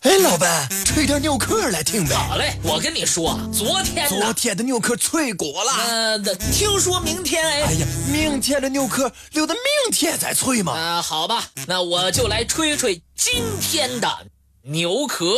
哎，老板，吹点牛壳来听呗。好嘞，我跟你说，昨天昨天的牛壳脆骨了。呃，听说明天哎。哎呀，明天的牛壳留到明天再吹嘛。啊，好吧，那我就来吹吹今天的牛壳。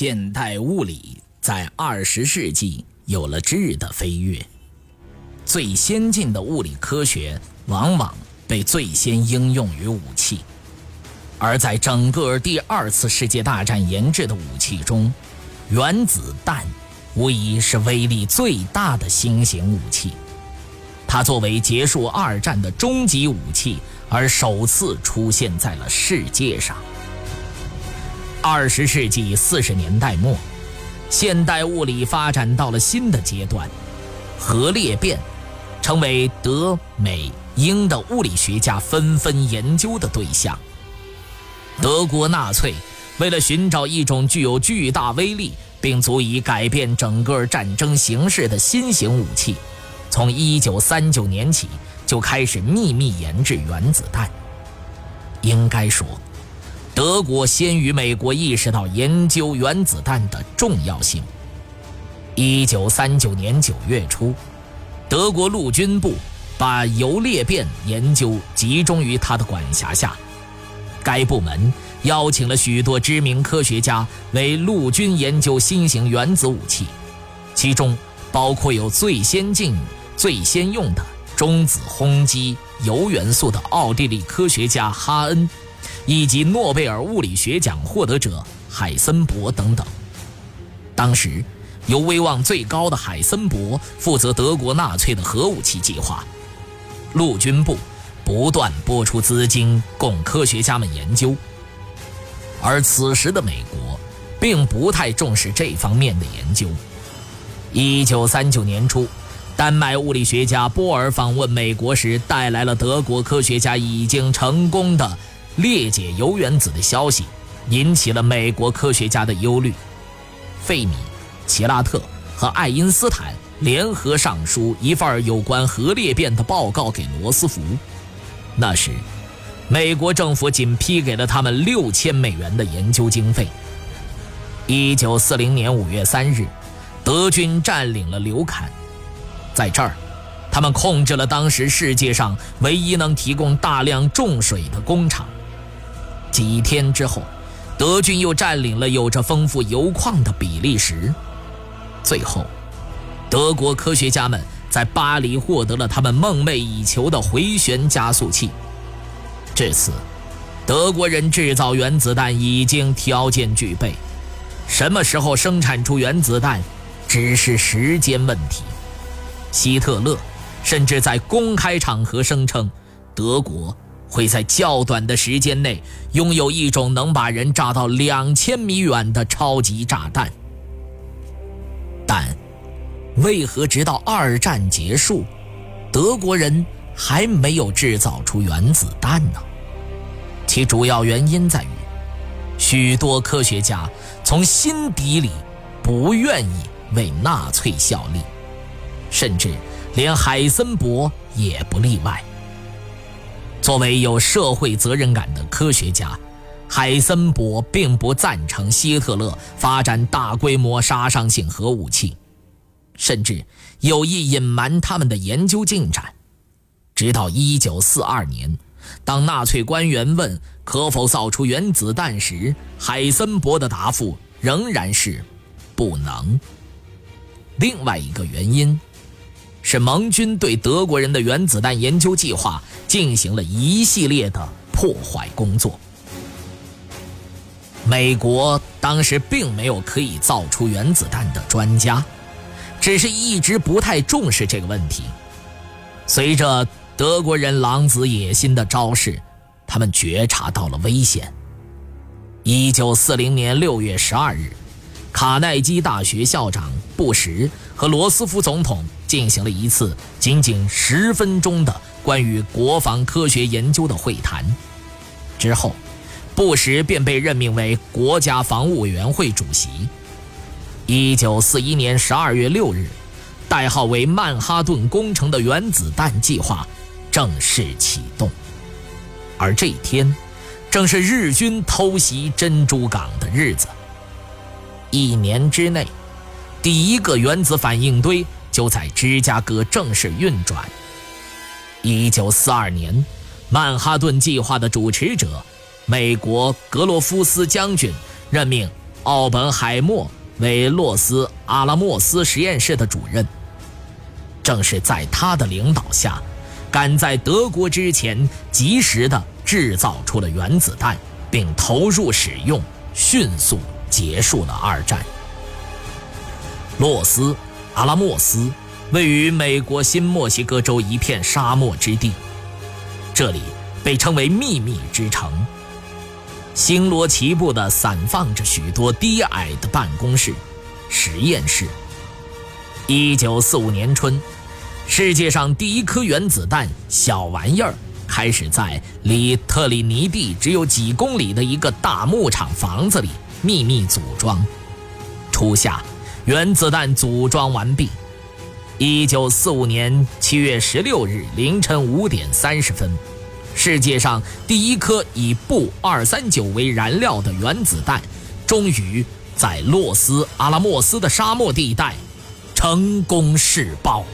现代物理在二十世纪有了质的飞跃，最先进的物理科学往往被最先应用于武器，而在整个第二次世界大战研制的武器中，原子弹无疑是威力最大的新型武器。它作为结束二战的终极武器而首次出现在了世界上。二十世纪四十年代末，现代物理发展到了新的阶段，核裂变成为德、美、英的物理学家纷纷研究的对象。德国纳粹为了寻找一种具有巨大威力并足以改变整个战争形势的新型武器，从一九三九年起就开始秘密研制原子弹。应该说。德国先于美国意识到研究原子弹的重要性。一九三九年九月初，德国陆军部把铀裂变研究集中于他的管辖下。该部门邀请了许多知名科学家为陆军研究新型原子武器，其中包括有最先进、最先用的中子轰击铀元素的奥地利科学家哈恩。以及诺贝尔物理学奖获得者海森伯等等。当时，由威望最高的海森伯负责德国纳粹的核武器计划，陆军部不断拨出资金供科学家们研究。而此时的美国，并不太重视这方面的研究。一九三九年初，丹麦物理学家波尔访问美国时，带来了德国科学家已经成功的。裂解铀原子的消息引起了美国科学家的忧虑。费米、齐拉特和爱因斯坦联合上书一份有关核裂变的报告给罗斯福。那时，美国政府仅批给了他们六千美元的研究经费。一九四零年五月三日，德军占领了刘坎，在这儿，他们控制了当时世界上唯一能提供大量重水的工厂。几天之后，德军又占领了有着丰富铀矿的比利时。最后，德国科学家们在巴黎获得了他们梦寐以求的回旋加速器。至此，德国人制造原子弹已经条件具备，什么时候生产出原子弹，只是时间问题。希特勒甚至在公开场合声称，德国。会在较短的时间内拥有一种能把人炸到两千米远的超级炸弹，但为何直到二战结束，德国人还没有制造出原子弹呢？其主要原因在于，许多科学家从心底里不愿意为纳粹效力，甚至连海森伯也不例外。作为有社会责任感的科学家，海森伯并不赞成希特勒发展大规模杀伤性核武器，甚至有意隐瞒他们的研究进展。直到1942年，当纳粹官员问可否造出原子弹时，海森伯的答复仍然是“不能”。另外一个原因。是盟军对德国人的原子弹研究计划进行了一系列的破坏工作。美国当时并没有可以造出原子弹的专家，只是一直不太重视这个问题。随着德国人狼子野心的昭示，他们觉察到了危险。一九四零年六月十二日，卡耐基大学校长布什和罗斯福总统进行了一次仅仅十分钟的关于国防科学研究的会谈。之后，布什便被任命为国家防务委员会主席。一九四一年十二月六日，代号为“曼哈顿工程”的原子弹计划正式启动，而这一天，正是日军偷袭珍珠港的日子。一年之内，第一个原子反应堆就在芝加哥正式运转。一九四二年，曼哈顿计划的主持者，美国格罗夫斯将军任命奥本海默。为洛斯阿拉莫斯实验室的主任，正是在他的领导下，赶在德国之前及时地制造出了原子弹，并投入使用，迅速结束了二战。洛斯阿拉莫斯位于美国新墨西哥州一片沙漠之地，这里被称为“秘密之城”。星罗棋布地散放着许多低矮的办公室、实验室。一九四五年春，世界上第一颗原子弹“小玩意儿”开始在离特里尼蒂只有几公里的一个大牧场房子里秘密组装。初夏，原子弹组装完毕。一九四五年七月十六日凌晨五点三十分。世界上第一颗以钚二三九为燃料的原子弹，终于在洛斯阿拉莫斯的沙漠地带成功试爆。